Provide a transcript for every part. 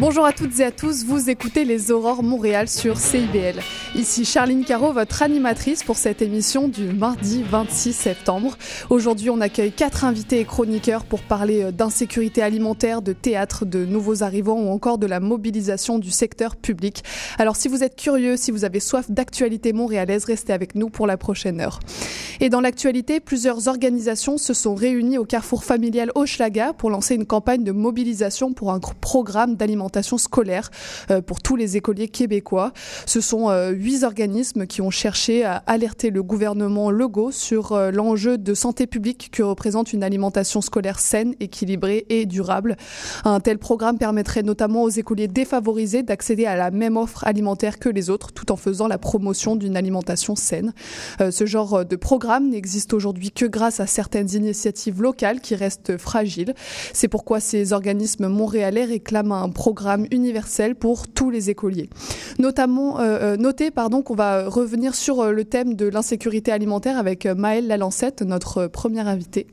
Bonjour à toutes et à tous, vous écoutez les Aurores Montréal sur CIBL. Ici Charline Caro, votre animatrice pour cette émission du mardi 26 septembre. Aujourd'hui, on accueille quatre invités et chroniqueurs pour parler euh, d'insécurité alimentaire, de théâtre, de nouveaux arrivants ou encore de la mobilisation du secteur public. Alors si vous êtes curieux, si vous avez soif d'actualité montréalaise, restez avec nous pour la prochaine heure. Et dans l'actualité, plusieurs organisations se sont réunies au carrefour familial Hochelaga pour lancer une campagne de mobilisation pour un programme d'alimentation scolaire euh, pour tous les écoliers québécois. Ce sont euh, huit organismes qui ont cherché à alerter le gouvernement Legault sur euh, l'enjeu de santé publique que représente une alimentation scolaire saine, équilibrée et durable. Un tel programme permettrait notamment aux écoliers défavorisés d'accéder à la même offre alimentaire que les autres, tout en faisant la promotion d'une alimentation saine. Ce genre de programme n'existe aujourd'hui que grâce à certaines initiatives locales qui restent fragiles. C'est pourquoi ces organismes montréalais réclament un programme universel pour tous les écoliers. Notamment, euh, euh, notez pardon qu'on va revenir sur euh, le thème de l'insécurité alimentaire avec Maëlle Lalancette, notre première invitée.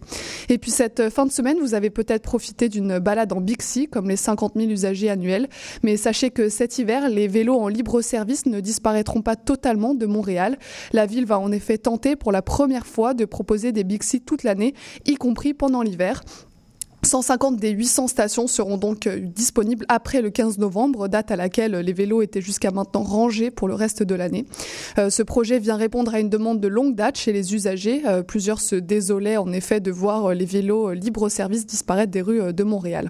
Et puis cette fin de semaine, vous avez peut-être profité d'une balade en Bixi, comme les 50 000 usagers annuels. Mais sachez que cet hiver, les vélos en libre service ne disparaîtront pas totalement de Montréal. La ville va en effet tenter pour la première fois de proposer des Bixi toute l'année, y compris pendant l'hiver. 150 des 800 stations seront donc euh, disponibles après le 15 novembre, date à laquelle les vélos étaient jusqu'à maintenant rangés pour le reste de l'année. Euh, ce projet vient répondre à une demande de longue date chez les usagers. Euh, plusieurs se désolaient en effet de voir les vélos libre-service disparaître des rues de Montréal.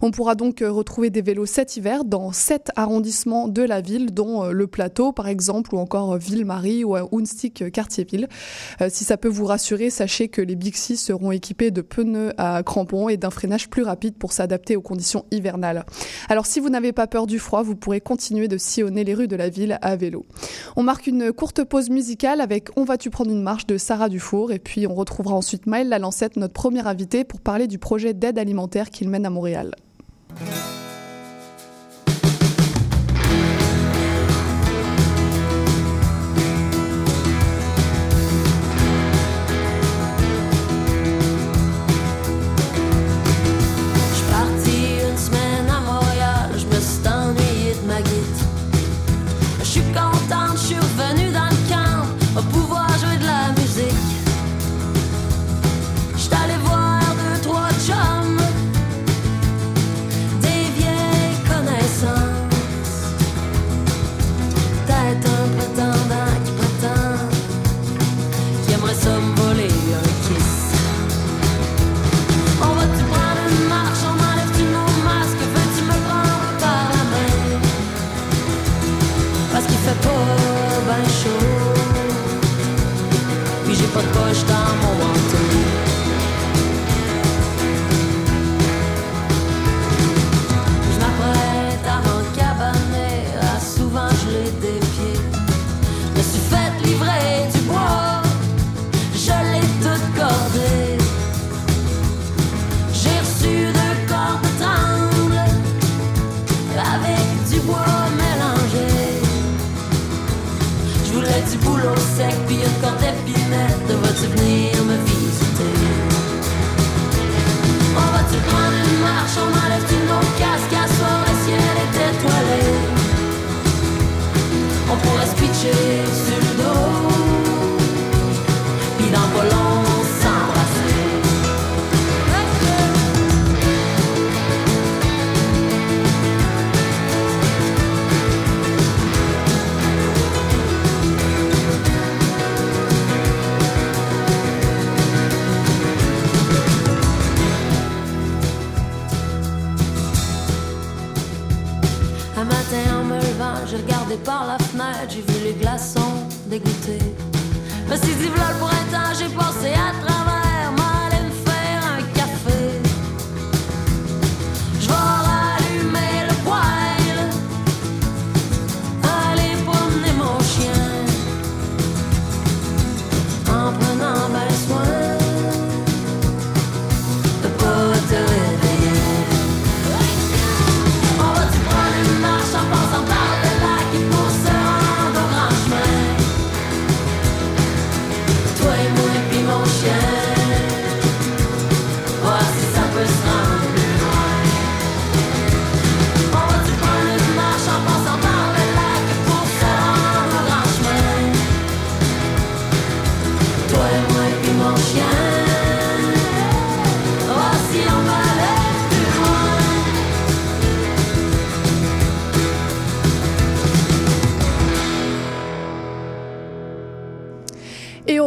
On pourra donc retrouver des vélos cet hiver dans sept arrondissements de la ville, dont le Plateau par exemple, ou encore Ville-Marie ou Hounstick Quartier-Ville. si ça peut vous rassurer, sachez que les Bixi seront équipés de pneus à crampons et d'un freinage plus rapide pour s'adapter aux conditions hivernales. Alors si vous n'avez pas peur du froid, vous pourrez continuer de sillonner les rues de la ville à vélo. On marque une courte pause musicale avec On va-tu prendre une marche de Sarah Dufour et puis on retrouvera ensuite Maëlle Lalancette, notre premier invité, pour parler du projet d'aide alimentaire qu'il mène à Montréal.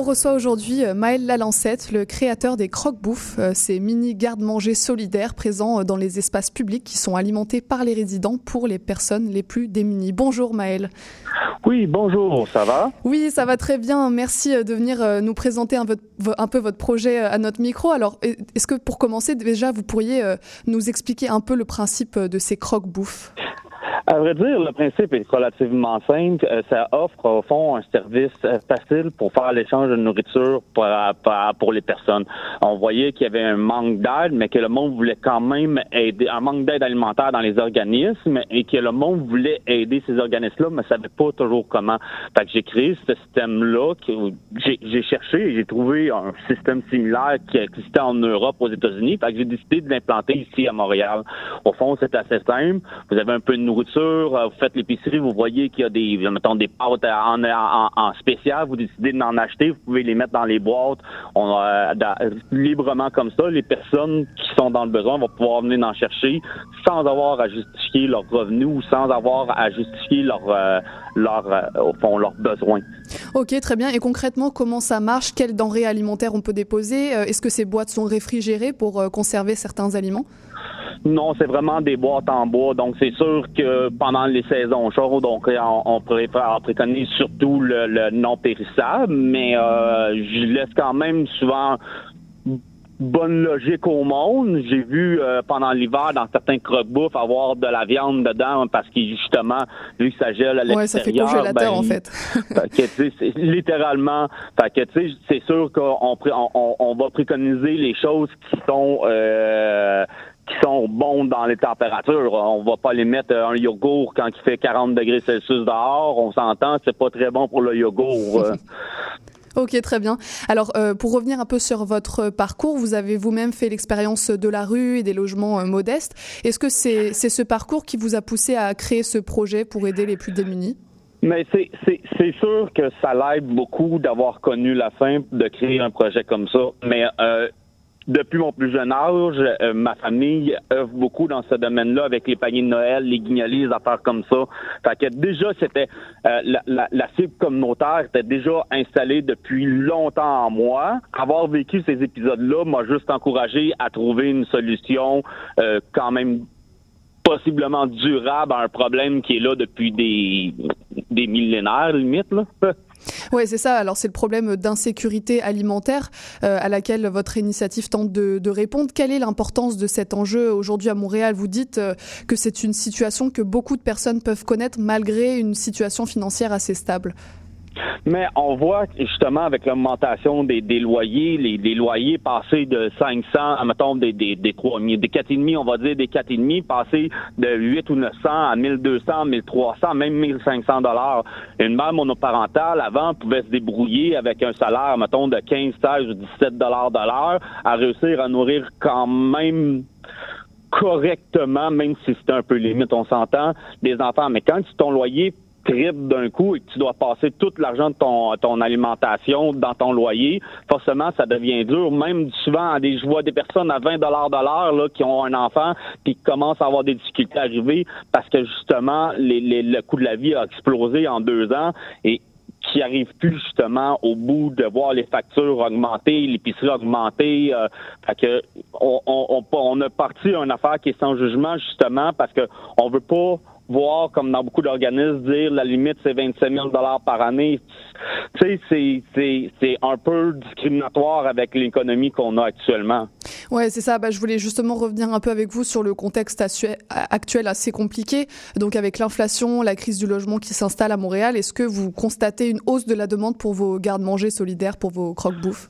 Reçoit aujourd'hui euh, Maël Lalancette, le créateur des croque-bouffes, euh, ces mini gardes-manger solidaires présents euh, dans les espaces publics qui sont alimentés par les résidents pour les personnes les plus démunies. Bonjour Maël. Oui, bonjour, ça va? Oui, ça va très bien. Merci de venir nous présenter un, un peu votre projet à notre micro. Alors, est-ce que pour commencer, déjà, vous pourriez nous expliquer un peu le principe de ces croque-bouffes? À vrai dire, le principe est relativement simple. Euh, ça offre au fond un service euh, facile pour faire l'échange de nourriture pour, les personnes. On voyait qu'il y avait un manque d'aide, mais que le monde voulait quand même aider, un manque d'aide alimentaire dans les organismes et que le monde voulait aider ces organismes-là, mais savait pas toujours comment. Fait que j'ai créé ce système-là, j'ai cherché et j'ai trouvé un système similaire qui existait en Europe, aux États-Unis. Fait que j'ai décidé de l'implanter ici à Montréal. Au fond, c'est assez simple. Vous avez un peu de nourriture euh, vous faites l'épicerie, vous voyez qu'il y a des, mettons, des pâtes en, spécial, vous décidez d'en acheter, vous pouvez les mettre dans les boîtes euh, librement comme ça. Les personnes qui sont dans le besoin vont pouvoir venir en chercher sans avoir à justifier leurs revenus ou sans avoir à justifier leur, euh, leur, fond, leurs besoins. Ok, très bien. Et concrètement, comment ça marche? Quelles denrées alimentaires on peut déposer? Est-ce que ces boîtes sont réfrigérées pour conserver certains aliments? Non, c'est vraiment des boîtes en bois. Donc, c'est sûr que pendant les saisons chaudes, donc on, on, préconise surtout le, non périssable, mais euh, je laisse quand même souvent bonne logique au monde. J'ai vu euh, pendant l'hiver dans certains croque-bouffes avoir de la viande dedans parce que justement, que ça gèle à l'extérieur. Ouais, ça fait congélateur ben, en fait. que, littéralement, fait que c'est sûr qu'on on, on, va préconiser les choses qui sont euh, qui sont bons dans les températures. On va pas les mettre un yogourt quand il fait 40 degrés Celsius dehors. On s'entend, c'est pas très bon pour le yogourt. Ok, très bien. Alors, euh, pour revenir un peu sur votre parcours, vous avez vous-même fait l'expérience de la rue et des logements euh, modestes. Est-ce que c'est ce parcours qui vous a poussé à créer ce projet pour aider les plus démunis? Mais c'est sûr que ça l'aide beaucoup d'avoir connu la fin de créer un projet comme ça. Mais euh, depuis mon plus jeune âge, euh, ma famille œuvre beaucoup dans ce domaine-là avec les paniers de Noël, les guignolis, les affaires comme ça. Fait que déjà, c'était euh, la, la, la, cible communautaire était déjà installée depuis longtemps en moi. Avoir vécu ces épisodes-là m'a juste encouragé à trouver une solution euh, quand même possiblement durable à un problème qui est là depuis des, des millénaires, limite. Là. Oui, c'est ça. Alors, c'est le problème d'insécurité alimentaire euh, à laquelle votre initiative tente de, répondre. Quelle est l'importance de cet enjeu aujourd'hui à Montréal? Vous dites euh, que c'est une situation que beaucoup de personnes peuvent connaître malgré une situation financière assez stable. Mais on voit justement avec l'augmentation des, loyers, les, loyers passés de 500, mettons des des des trois des quatre et demi, on va dire des quatre et demi, passer de 8 ou 900 à 1200, 1300, même 1500 dollars. Une mère monoparentale avant pouvait se débrouiller avec un salaire, mettons de 15, 16 ou 17 dollars de l'heure, à réussir à nourrir quand même correctement, même si c'était un peu limite, on s'entend, des enfants. Mais quand ton loyer triple d'un coup et que tu dois passer tout l'argent de ton, ton alimentation dans ton loyer, forcément, ça devient dur. Même souvent, des, je vois des personnes à 20 dollars de l'heure là, qui ont un enfant puis qui commencent à avoir des difficultés à arriver parce que justement, les, les, le coût de la vie a explosé en deux ans et qui arrivent plus justement au bout de voir les factures augmenter, l'épicerie augmenter. Euh, fait que on, on, on, a parti une affaire qui est sans jugement justement parce que on veut pas voir, comme dans beaucoup d'organismes, dire la limite c'est 27 000 par année. Tu sais, c'est un peu discriminatoire avec l'économie qu'on a actuellement. Ouais, c'est ça. Bah, je voulais justement revenir un peu avec vous sur le contexte actuel assez compliqué. Donc, avec l'inflation, la crise du logement qui s'installe à Montréal, est-ce que vous constatez une hausse de la demande pour vos gardes-manger solidaires, pour vos croque-bouffes?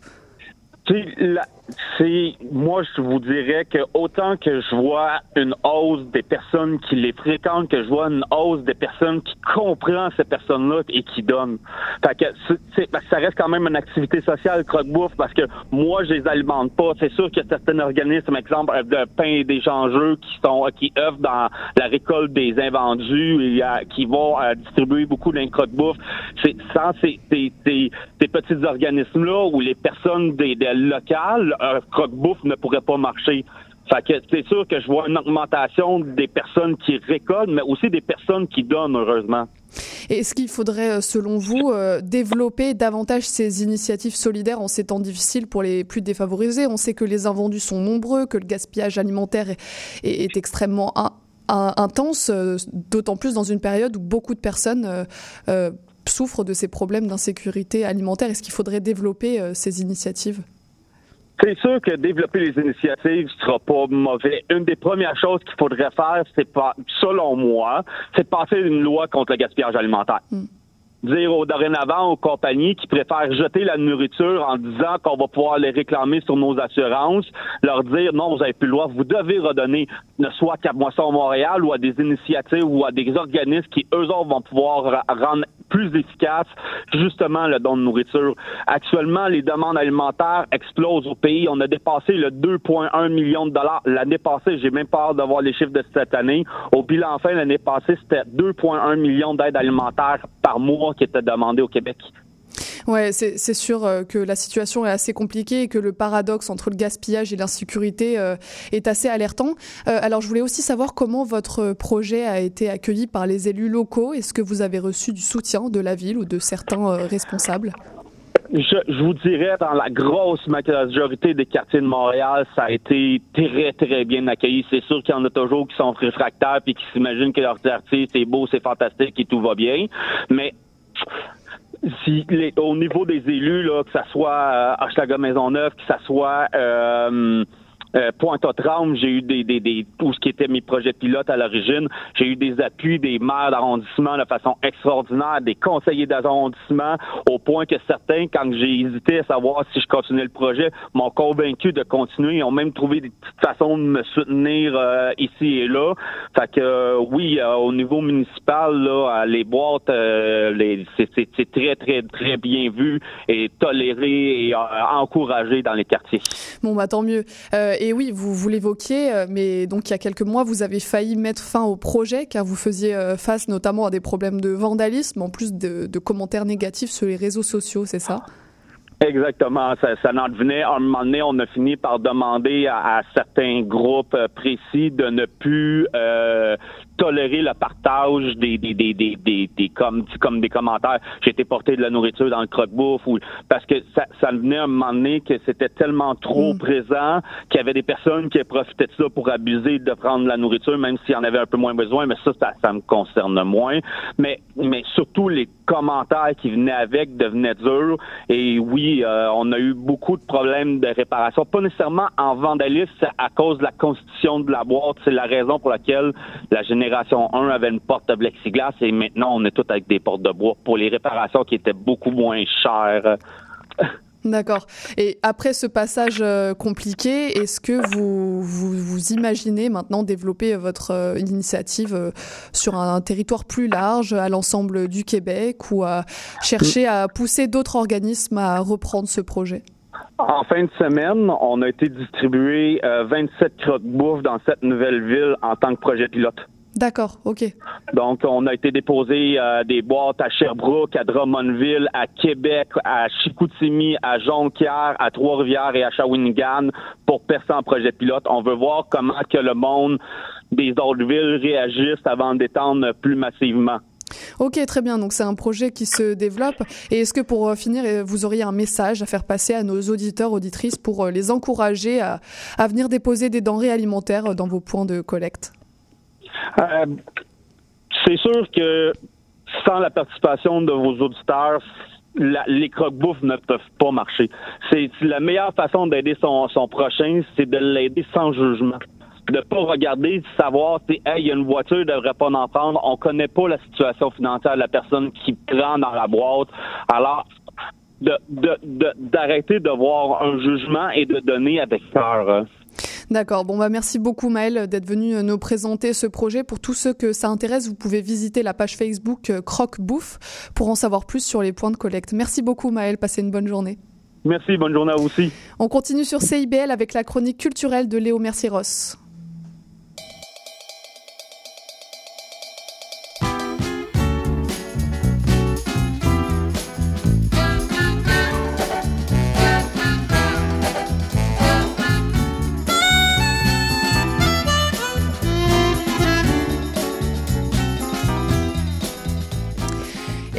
C'est moi je vous dirais que autant que je vois une hausse des personnes qui les fréquentent, que je vois une hausse des personnes qui comprennent ces personnes-là et qui donnent. Fait que c'est, ça reste quand même une activité sociale croque-bouffe parce que moi je les alimente pas. C'est sûr a certains organismes, exemple de pain et des enjeux qui sont qui œuvrent dans la récolte des invendus et euh, qui vont euh, distribuer beaucoup d'un croque-bouffe. C'est sans ces, ces, ces, petits organismes-là où les personnes des, des locales un croque-bouffe ne pourrait pas marcher. C'est sûr que je vois une augmentation des personnes qui récoltent, mais aussi des personnes qui donnent, heureusement. Est-ce qu'il faudrait, selon vous, développer davantage ces initiatives solidaires en ces temps difficiles pour les plus défavorisés? On sait que les invendus sont nombreux, que le gaspillage alimentaire est, extrêmement intense, d'autant plus dans une période où beaucoup de personnes souffrent de ces problèmes d'insécurité alimentaire. Est-ce qu'il faudrait développer ces initiatives? C'est sûr que développer les initiatives sera pas mauvais. Une des premières choses qu'il faudrait faire, c'est pas, selon moi, c'est de passer une loi contre le gaspillage alimentaire. Hmm. Dire aux dorénavant aux compagnies qui préfèrent jeter la nourriture en disant qu'on va pouvoir les réclamer sur nos assurances, leur dire non, vous avez plus le droit, vous devez redonner, ne soit qu'à Moisson Montréal ou à des initiatives ou à des organismes qui eux autres vont pouvoir rendre plus efficace justement le don de nourriture. Actuellement, les demandes alimentaires explosent au pays. On a dépassé le 2,1 millions de dollars l'année passée. J'ai même hâte de voir les chiffres de cette année. Au bilan fin, l'année passée, c'était 2,1 millions d'aides alimentaires par mois qui étaient demandées au Québec. Ouais, c'est sûr euh, que la situation est assez compliquée et que le paradoxe entre le gaspillage et l'insécurité euh, est assez alertant. Euh, alors, je voulais aussi savoir comment votre projet a été accueilli par les élus locaux. Est-ce que vous avez reçu du soutien de la ville ou de certains responsables? Je, vous dirais, dans la grosse majorité des quartiers de Montréal, ça a été très, très bien accueilli. C'est sûr qu'il y en a toujours qui sont réfractaires et qui s'imaginent que leur quartier, c'est beau, c'est fantastique et tout va bien. Mais si les, au niveau des élus, là, que ça soit euh, Maisonneuve, que ça soit euh, euh, Pointe aux traume, j'ai eu des, tout ce qui était mes projets pilotes à l'origine. J'ai eu des appuis des maires d'arrondissement de façon extraordinaire, des conseillers d'arrondissement, au point que certains, quand j'ai hésité à savoir si je continuais le projet, m'ont convaincu de continuer. Ils ont même trouvé des petites façons de me soutenir euh, ici et là. Fait que euh, oui, au niveau municipal, les boîtes, c'est, très, très, très bien vu et toléré et encouragé dans les quartiers. Bon, bah tant mieux et oui, vous, vous l'évoquiez, euh, mais donc il y a quelques mois, vous avez failli mettre fin au projet car vous faisiez euh, face notamment à des problèmes de vandalisme, en plus de, commentaires négatifs sur les réseaux sociaux, c'est ça? Exactement. Ça, ça en devenait, à un moment donné, on a fini par demander à, certains groupes euh, précis de ne plus tolérer le partage des des des des des, des comme comme des commentaires. J'ai été porté de la nourriture dans le croque-bouffe ou parce que ça ça venait à un moment donné que c'était tellement trop mm. présent qu'il y avait des personnes qui profitaient de ça pour abuser de prendre la nourriture même s'il y en avait un peu moins besoin. Mais ça ça, ça me concerne moins. Mais mais surtout les commentaires qui venaient avec devenaient durs. Et oui euh, on a eu beaucoup de problèmes de réparation pas nécessairement en vandalisme à cause de la constitution de la boîte. C'est la raison pour laquelle la génération génération 1 avait une porte de plexiglas et maintenant on est tout avec des portes de bois pour les réparations qui étaient beaucoup moins chères. D'accord. Et après ce passage euh, compliqué, est-ce que vous, vous, imaginez maintenant développer votre euh, initiative euh, sur un, territoire plus large, à l'ensemble du Québec, ou à chercher à pousser d'autres organismes à reprendre ce projet? En fin de semaine, on a été distribué 27 croque-bouffe dans cette nouvelle ville en tant que projet pilote. D'accord, OK. Donc, on a été déposé euh, des boîtes à Sherbrooke, à Drummondville, à Québec, à Chicoutimi, à Jonquière, à Trois-Rivières et à Shawinigan pour percer en projet pilote. On veut voir comment que le monde des autres villes réagissent avant d'étendre plus massivement. Ok, très bien. Donc c'est un projet qui se développe. Et est-ce que pour euh, finir, euh, vous auriez un message à faire passer à nos auditeurs, auditrices pour les encourager à venir déposer des denrées alimentaires dans vos points de collecte? Euh, c'est sûr que sans la participation de vos auditeurs, les croque-bouffes ne peuvent pas marcher. C'est la meilleure façon d'aider son, prochain, c'est de l'aider sans jugement. De pas regarder, de savoir si il y a une voiture, il devrait pas en prendre. On connaît pas la situation financière de la personne qui prend dans la boîte. Alors, d'arrêter de, de, voir un jugement et de donner avec cœur. D'accord. Bon, bah, merci beaucoup, Maël, d'être venu euh, nous présenter ce projet. Pour tous ceux que ça intéresse, vous pouvez visiter la page Facebook euh, Croque Bouffe pour en savoir plus sur les points de collecte. Merci beaucoup, Maël. Passez une bonne journée. Merci. Bonne journée à vous aussi. On continue sur CIBL avec la chronique culturelle de Léo Mercieros.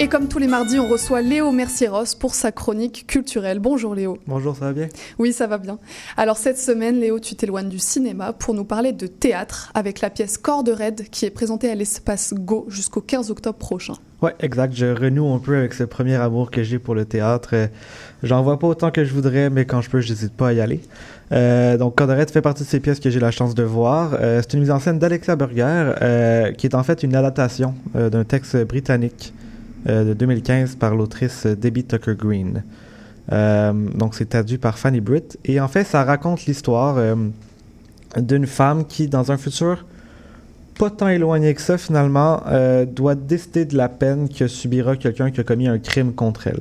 Et comme tous les mardis, on reçoit Léo Mercieros pour sa chronique culturelle. Bonjour Léo. Bonjour, ça va bien? Oui, ça va bien. Alors cette semaine, Léo, tu t'éloignes du cinéma pour nous parler de théâtre avec la pièce Corde Raide qui est présentée à l'espace Go jusqu'au 15 octobre prochain. Ouais, exact. Je renoue un peu avec ce premier amour que j'ai pour le théâtre. Euh, J'en vois pas autant que je voudrais, mais quand je peux, je n'hésite pas à y aller. Euh, donc, Codorette fait partie de ces pièces que j'ai la chance de voir. Euh, c'est une mise en scène d'Alexa Burger, euh, qui est en fait une adaptation euh, d'un texte britannique de 2015 par l'autrice Debbie Tucker Green. Euh, donc, c'est traduit par Fanny Britt. Et en fait, ça raconte l'histoire euh, d'une femme qui, dans un futur pas tant éloigné que ça, finalement, euh, doit décider de la peine que subira quelqu'un qui a commis un crime contre elle.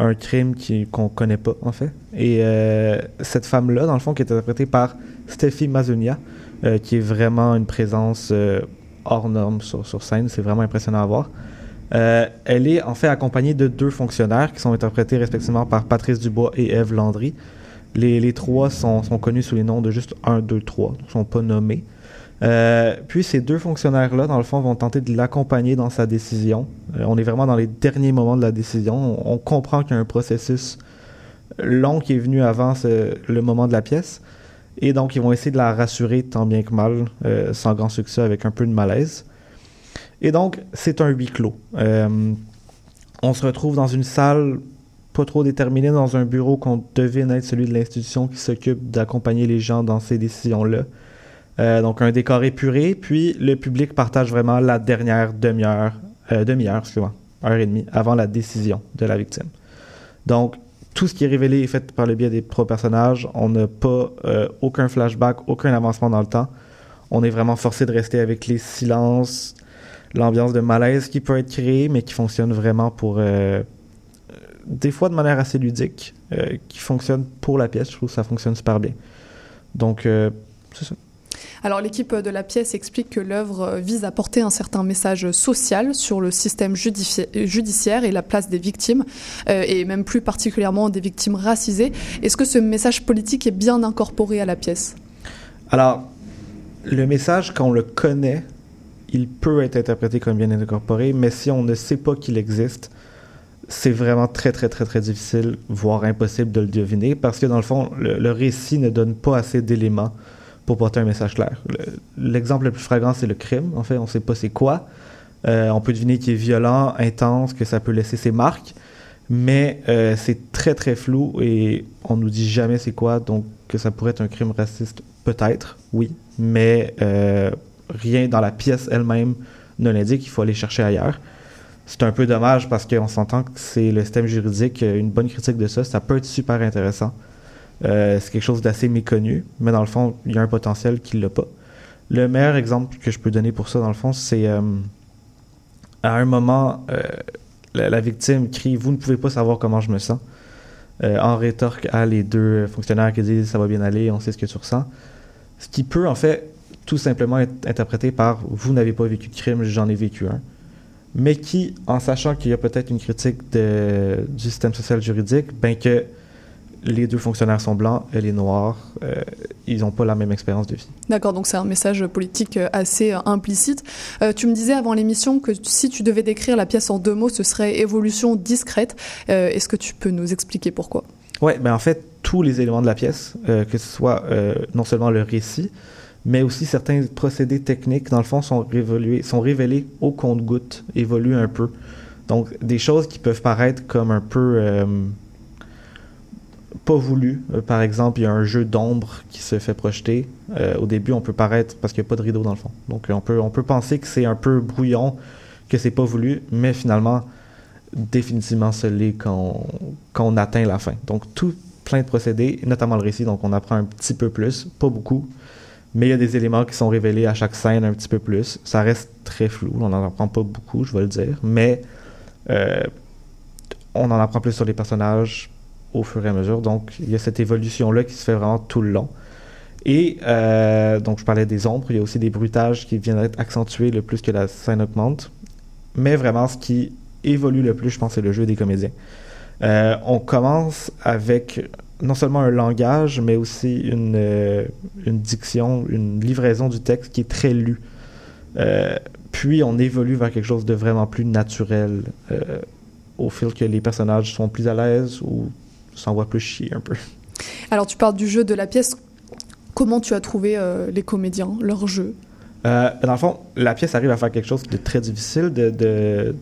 Un crime qu'on connaît pas, en fait. Et euh, cette femme-là, dans le fond, qui est interprétée par Steffi Mazunia, euh, qui est vraiment une présence euh, hors norme sur scène. C'est vraiment impressionnant à voir. Euh, elle est en fait accompagnée de deux fonctionnaires qui sont interprétés respectivement par Patrice Dubois et Eve Landry. Les, trois sont, connus sous les noms de juste 1, 2, 3, ne sont pas nommés. Euh, puis ces deux fonctionnaires-là, dans le fond, vont tenter de l'accompagner dans sa décision. Euh, on est vraiment dans les derniers moments de la décision. On, comprend qu'il y a un processus long qui est venu avant le moment de la pièce. Et donc, ils vont essayer de la rassurer tant bien que mal, sans grand succès, avec un peu de malaise. Et donc, c'est un huis clos. Euh, on se retrouve dans une salle pas trop déterminée, dans un bureau qu'on devine être celui de l'institution qui s'occupe d'accompagner les gens dans ces décisions-là. Euh, donc un décor épuré, puis le public partage vraiment la dernière demi-heure, euh, demi-heure, excusez-moi, heure et demie avant la décision de la victime. Donc tout ce qui est révélé est fait par le biais des trois personnages. On n'a pas aucun flashback, aucun avancement dans le temps. On est vraiment forcé de rester avec les silences, l'ambiance de malaise qui peut être créée, mais qui fonctionne vraiment pour euh, des fois de manière assez ludique, euh, qui fonctionne pour la pièce. Je trouve que ça fonctionne super bien. Donc euh, c'est ça. Alors l'équipe de la pièce explique que l'œuvre vise à porter un certain message social sur le système judici- judiciaire et la place des victimes, euh, et même plus particulièrement des victimes racisées. Est-ce que ce message politique est bien incorporé à la pièce? Alors, le message, quand on le connaît, il peut être interprété comme bien incorporé, mais si on ne sait pas qu'il existe, c'est vraiment très, très, très, très difficile, voire impossible de le deviner, parce que dans le fond, le, récit ne donne pas assez d'éléments pour porter un message clair. Le- L'exemple le plus flagrant, c'est le crime. En fait, on ne sait pas c'est quoi. Euh, on peut deviner qu'il est violent, intense, que ça peut laisser ses marques, mais euh, c'est très, très flou et on nous dit jamais c'est quoi, donc que ça pourrait être un crime raciste, peut-être, oui, mais euh, rien dans la pièce elle-même ne l'indique, il faut aller chercher ailleurs. C'est un peu dommage parce qu'on s'entend que c'est le système juridique, euh, une bonne critique de ça, ça peut être super intéressant. Euh, c'est quelque chose d'assez méconnu, mais dans le fond, il y a un potentiel qu'il l'a pas. Le meilleur exemple que je peux donner pour ça, dans le fond, c'est euh, à un moment, la, victime crie Vous ne pouvez pas savoir comment je me sens. En rétorque à les deux fonctionnaires qui disent Ça va bien aller, on sait ce que tu ressens. Ce qui peut, en fait, tout simplement être interprété par Vous n'avez pas vécu de crime, j'en ai vécu un. Mais qui, en sachant qu'il y a peut-être une critique de- du système social juridique, ben que les deux fonctionnaires sont blancs, elle est noire, euh, ils n'ont pas la même expérience de vie. D'accord, donc c'est un message politique euh, assez euh, implicite. Euh, tu me disais avant l'émission que si tu devais décrire la pièce en deux mots, ce serait évolution discrète. Euh, Est-ce que tu peux nous expliquer pourquoi? Ouais, ben en fait, tous les éléments de la pièce, que ce soit non seulement le récit, mais aussi certains procédés techniques, dans le fond, sont, révélés, au compte-goutte, évoluent un peu. Donc, des choses qui peuvent paraître comme un peu euh, pas voulues. Euh, par exemple, il y a un jeu d'ombre qui se fait projeter. Euh, au début, on peut paraître parce qu'il n'y a pas de rideau dans le fond. Donc, on peut, on peut penser que c'est un peu brouillon, que c'est pas voulu, mais finalement, définitivement, ce l'est quand, quand on atteint la fin. Donc, tout plein de procédés, notamment le récit, donc on apprend un petit peu plus, pas beaucoup, mais il y a des éléments qui sont révélés à chaque scène un petit peu plus. Ça reste très flou, on n'en apprend pas beaucoup, je vais le dire, mais euh, on en apprend plus sur les personnages au fur et à mesure. Donc, il y a cette évolution-là qui se fait vraiment tout le long. Et euh, donc, je parlais des ombres, il y a aussi des bruitages qui viennent être accentués le plus que la scène augmente. Mais vraiment, ce qui évolue le plus, je pense, c'est le jeu des comédiens. Euh, on commence avec non seulement un langage, mais aussi une, euh, une diction, une livraison du texte qui est très lue. Euh, puis on évolue vers quelque chose de vraiment plus naturel euh, au fil que les personnages sont plus à l'aise ou s'envoient plus chier un peu. Alors tu parles du jeu de la pièce. Comment tu as trouvé les comédiens, leur jeu? Euh, dans le fond, la pièce arrive à faire quelque chose de très difficile, de, de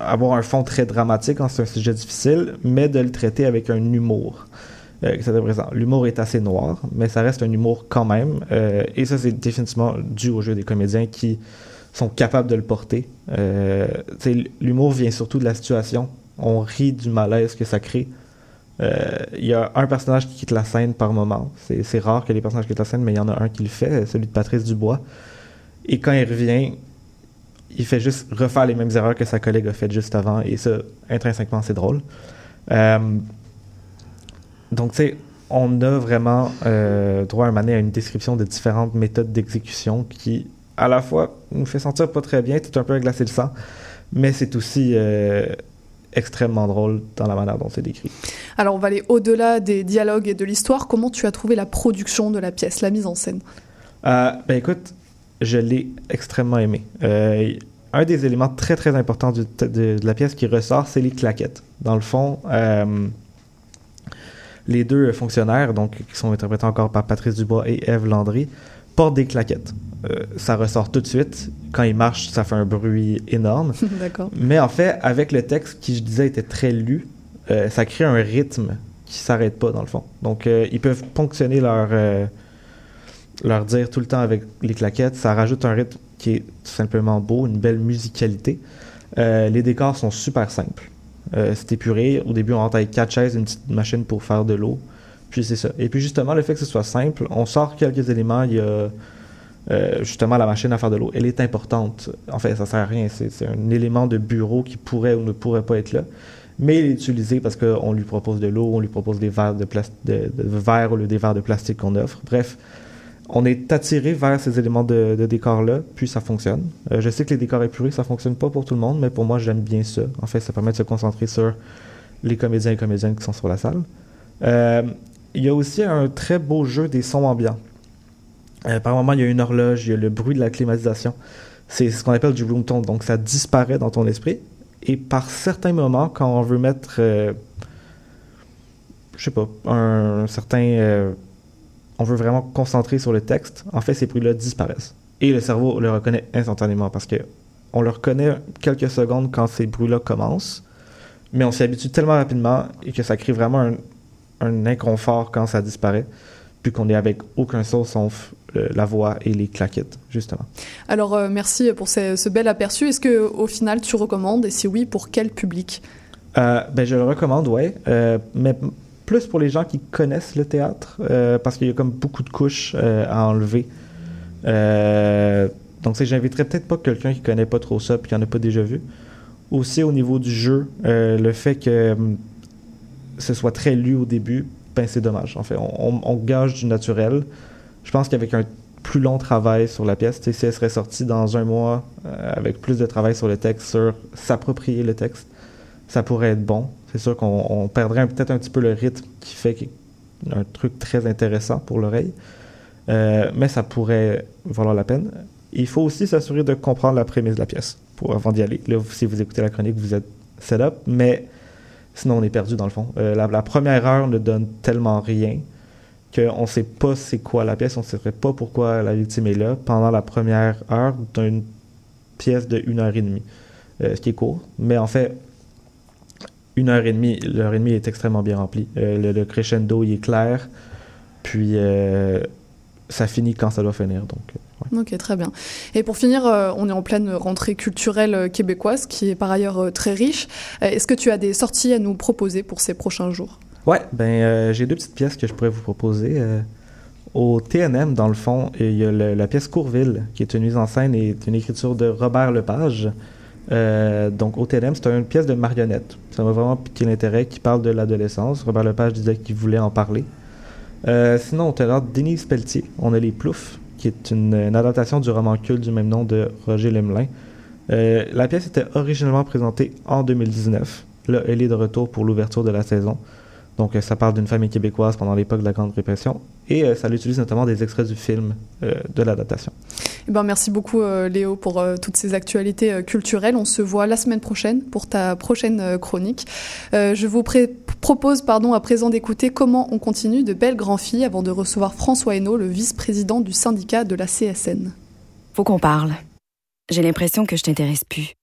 avoir un fond très dramatique quand c'est un sujet difficile, mais de le traiter avec un humour. Euh. L'humour est assez noir, mais ça reste un humour quand même. euh, et ça, c'est définitivement dû au jeu des comédiens qui sont capables de le porter. Euh, l'humour vient surtout de la situation. On rit du malaise que ça crée. Il y a un personnage qui quitte la scène par moment. C'est rare que les personnages quittent la scène, mais il y en a un qui le fait, celui de Patrice Dubois. Et quand il revient, il fait juste refaire les mêmes erreurs que sa collègue a faites juste avant. Et ça, intrinsèquement, c'est drôle. Euh, donc, tu sais, on a vraiment euh, droit à un à une description de différentes méthodes d'exécution qui, à la fois, nous fait sentir pas très bien, tout un peu à glacer le sang, mais c'est aussi euh, extrêmement drôle dans la manière dont c'est décrit. Alors on va aller au-delà des dialogues et de l'histoire. Comment tu as trouvé la production de la pièce, la mise en scène? Euh, ben écoute, je l'ai extrêmement aimé. Euh, un des éléments très très importants du- de, de la pièce qui ressort, c'est les claquettes. Dans le fond, euh, les deux fonctionnaires, donc qui sont interprétés encore par Patrice Dubois et Eve Landry, portent des claquettes. Euh, ça ressort tout de suite. Quand ils marchent, ça fait un bruit énorme. D'accord. Mais en fait, avec le texte qui, je disais, était très lu, ça crée un rythme qui s'arrête pas, dans le fond. Donc, ils peuvent ponctionner leur, leur dire tout le temps avec les claquettes. Ça rajoute un rythme qui est tout simplement beau, une belle musicalité. Euh, les décors sont super simples. Euh, c'est épuré. Au début, on rentre avec quatre chaises, une petite machine pour faire de l'eau. Puis c'est ça. Et puis justement, le fait que ce soit simple, on sort quelques éléments. Il y a euh, justement la machine à faire de l'eau. Elle est importante. En fait, ça sert à rien. C'est un élément de bureau qui pourrait ou ne pourrait pas être là. Mais il est utilisé parce qu'on lui propose de l'eau, on lui propose des verres de, de, de verre au des verres de plastique qu'on offre. Bref, on est attiré vers ces éléments de, décor-là, puis ça fonctionne. Euh, je sais que les décors épurés, ça fonctionne pas pour tout le monde, mais pour moi, j'aime bien ça. En fait, ça permet de se concentrer sur les comédiens et comédiennes qui sont sur la salle. Euh, il y a aussi un très beau jeu des sons ambiants. Euh, par moment, il y a une horloge, il y a le bruit de la climatisation. C'est ce qu'on appelle du room tone, donc ça disparaît dans ton esprit. Et par certains moments, quand on veut mettre, je sais pas, un certain, on veut vraiment concentrer sur le texte, en fait, ces bruits-là disparaissent. Et le cerveau le reconnaît instantanément parce que on le reconnaît quelques secondes quand ces bruits-là commencent, mais on s'y habitue tellement rapidement et que ça crée vraiment un, un inconfort quand ça disparaît, puis qu'on est avec aucun son sauf euh, la voix et les claquettes, justement. Alors euh, merci pour ce, ce bel aperçu. Est-ce que au final tu recommandes et si oui, pour quel public? Euh, ben, je le recommande, ouais. Euh, mais plus pour les gens qui connaissent le théâtre, euh, parce qu'il y a comme beaucoup de couches euh, à enlever. Euh, donc, j'inviterais peut-être pas quelqu'un qui connaît pas trop ça puis qui en a pas déjà vu. Aussi, au niveau du jeu, euh, le fait que ce soit très lu au début, ben, c'est dommage. En fait, on, on- gage du naturel. Je pense qu'avec un plus long travail sur la pièce, si elle serait sortie dans un mois avec plus de travail sur le texte, sur s'approprier le texte, ça pourrait être bon. C'est sûr qu'on on perdrait peut-être un petit peu le rythme qui fait un truc très intéressant pour l'oreille. Euh, mais ça pourrait valoir la peine. Il faut aussi s'assurer de comprendre la prémisse de la pièce pour, avant d'y aller. Là, si vous écoutez la chronique, vous êtes set up, mais sinon on est perdu dans le fond. Euh, la, la première heure ne donne tellement rien qu'on ne sait pas c'est quoi la pièce, on ne sait pas pourquoi la victime est là pendant la première heure d'une pièce de une heure et demie, Euh, ce qui est court. Mais en fait, une heure et demie, l'heure et demie est extrêmement bien remplie. Euh, le, le crescendo, il est clair, puis euh, ça finit quand ça doit finir. Donc, euh, ouais. Ok, très bien. Et pour finir, on est en pleine rentrée culturelle québécoise, qui est par ailleurs très riche. Est-ce que tu as des sorties à nous proposer pour ces prochains jours? Ouais, ben j'ai deux petites pièces que je pourrais vous proposer. Au TNM, dans le fond, il y a le- la pièce Courville, qui est une mise en scène et une écriture de Robert Lepage. Euh, donc TNM, c'est une pièce de marionnette. Ça m'a vraiment piqué l'intérêt, qui parle de l'adolescence. Robert Lepage disait qu'il voulait en parler. Euh, sinon, au théâtre Denise Pelletier, on a Les Ploufs, qui est une, une adaptation du roman culte du même nom de Roger Lemelin. Euh, la pièce était originellement présentée en 2019. Là, elle est de retour pour l'ouverture de la saison. Donc, euh, ça parle d'une famille québécoise pendant l'époque de la Grande Répression. Et euh, ça utilise notamment des extraits du film euh, de l'adaptation. Eh ben, merci beaucoup euh, Léo pour euh, toutes ces actualités euh, culturelles. On se voit la semaine prochaine pour ta prochaine chronique. je vous propose pardon, à présent d'écouter Comment on continue de belles grand filles avant de recevoir François Hainaut, le vice-président du syndicat de la CSN. Faut qu'on parle. J'ai l'impression que je t'intéresse plus.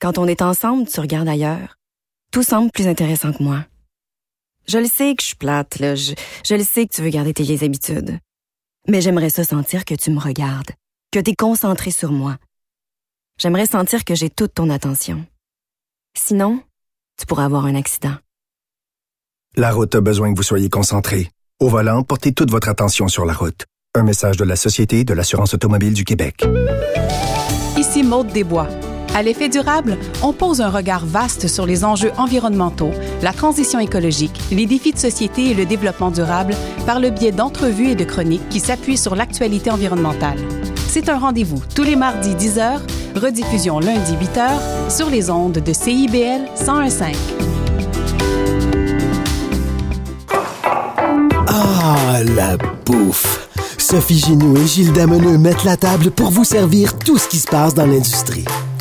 Quand on est ensemble, tu regardes ailleurs. Tout semble plus intéressant que moi. Je le sais que je suis plate, là. Je, je le sais que tu veux garder tes vieilles habitudes. Mais j'aimerais ça sentir que tu me regardes, que tu es concentré sur moi. J'aimerais sentir que j'ai toute ton attention. Sinon, tu pourrais avoir un accident. La route a besoin que vous soyez concentré. Au volant, portez toute votre attention sur la route. Un message de la Société de l'assurance automobile du Québec. Ici Maude Desbois. À l'effet durable, on pose un regard vaste sur les enjeux environnementaux, la transition écologique, les défis de société et le développement durable par le biais d'entrevues et de chroniques qui s'appuient sur l'actualité environnementale. C'est un rendez-vous tous les mardis 10h, rediffusion lundi 8h sur les ondes de CIBL 1015. Ah, la bouffe! Sophie Ginou et Gilles Dameneux mettent la table pour vous servir tout ce qui se passe dans l'industrie.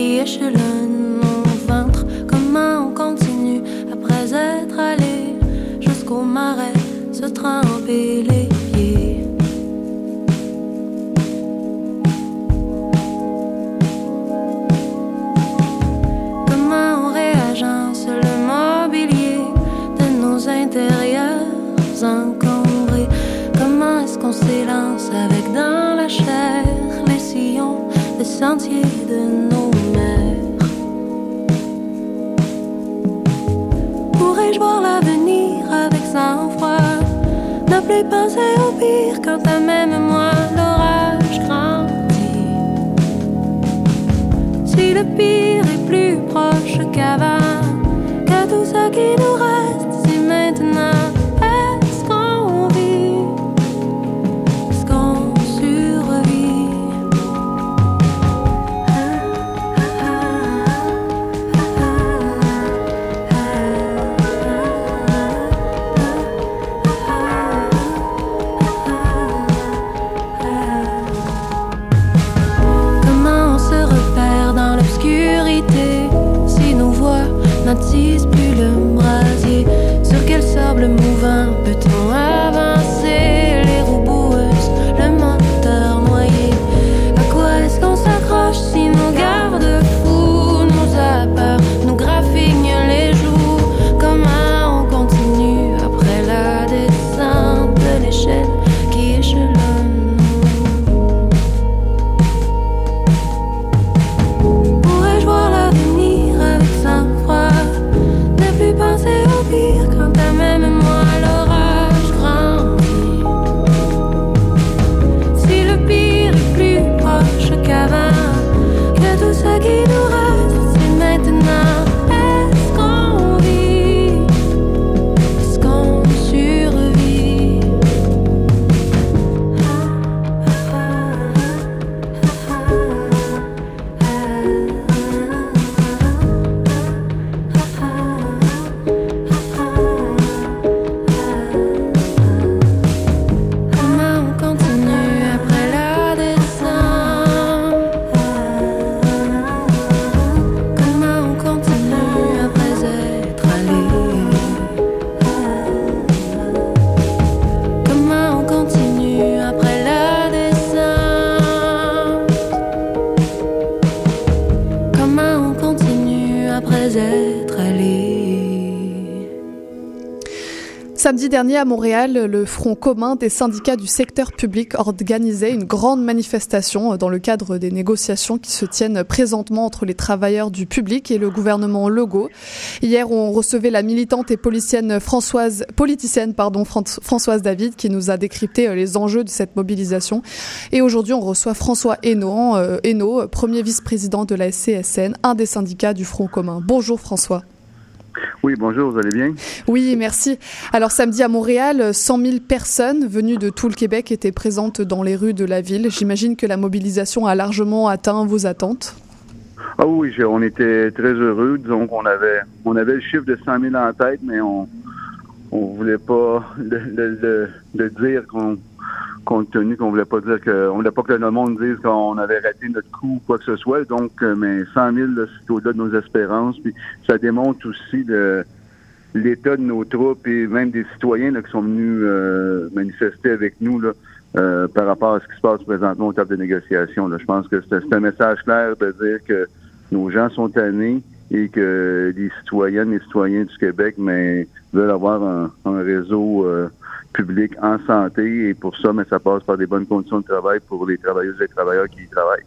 qui échelonne mon ventre Comment on continue. Après être allé jusqu'au marais Se tremper les pieds. Comment on réagence le mobilier De nos intérieurs encombrés? Comment est-ce qu'on s'élance avec dans la chair les sillons des sentiers de nos plus penser au pire quand même moi l'orage grandit. Si le pire est plus proche qu'avant, qu'à tout ce qui nous reste. Dernier à Montréal, le Front commun des syndicats du secteur public organisait une grande manifestation dans le cadre des négociations qui se tiennent présentement entre les travailleurs du public et le gouvernement Legault. Hier, on recevait la militante et politicienne Françoise, politicienne pardon, Françoise David qui nous a décrypté les enjeux de cette mobilisation. Et aujourd'hui, on reçoit François Hainaut, euh, premier vice-président de la SCSN, un des syndicats du Front commun. Bonjour François. Oui, bonjour, vous allez bien? Oui, merci. Alors samedi à Montréal, 100 000 personnes venues de tout le Québec étaient présentes dans les rues de la ville. J'imagine que la mobilisation a largement atteint vos attentes. Ah oui, on était très heureux. Disons qu'on avait, on avait le chiffre de 100 000 en tête, mais on on voulait pas le dire qu'on compte tenu qu'on voulait pas dire que on voulait pas que le monde dise qu'on avait raté notre coup ou quoi que ce soit. Donc, euh, mais 100 000, c'est au-delà de nos espérances. Puis ça démontre aussi l'état de nos troupes et même des citoyens qui sont venus euh, manifester avec nous là, euh, par rapport à ce qui se passe présentement au table de négociation. Là. Je pense que c'est un message clair de dire que nos gens sont tannés et que les citoyennes et citoyens du Québec mais veulent avoir un, un réseau public en santé et pour ça, mais ça passe par des bonnes conditions de travail pour les travailleuses et travailleurs qui y travaillent.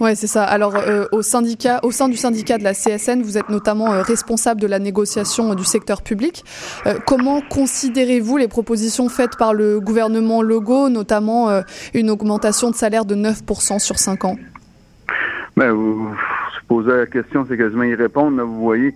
Ouais, c'est ça. Alors, euh, au syndicat, au sein du syndicat de la CSN, vous êtes notamment euh, responsable de la négociation du secteur public. Euh, comment considérez-vous les propositions faites par le gouvernement Legault, notamment une augmentation de salaire de 9% sur 5 ans? Ben, vous, posez la question, c'est quasiment y répondre. vous voyez,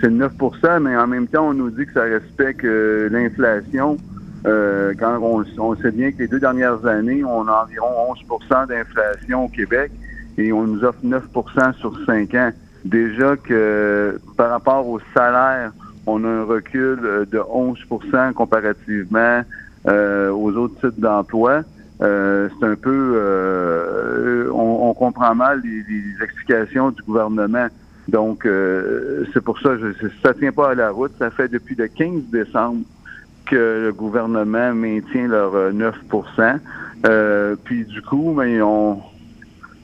c'est 9% mais en même temps, on nous dit que ça respecte euh, l'inflation. Euh, quand on, sait bien que les deux dernières années, on a environ 11% d'inflation au Québec et on nous offre 9% sur 5 ans. Déjà que par rapport au salaire, on a un recul euh, de 11% comparativement aux autres types d'emplois. C'est un peu, on, comprend mal les explications du gouvernement. Donc, euh, c'est pour ça, que ça tient pas à la route. Ça fait depuis le 15 décembre que le gouvernement maintient leur 9% euh, euh, Puis du coup, mais ben,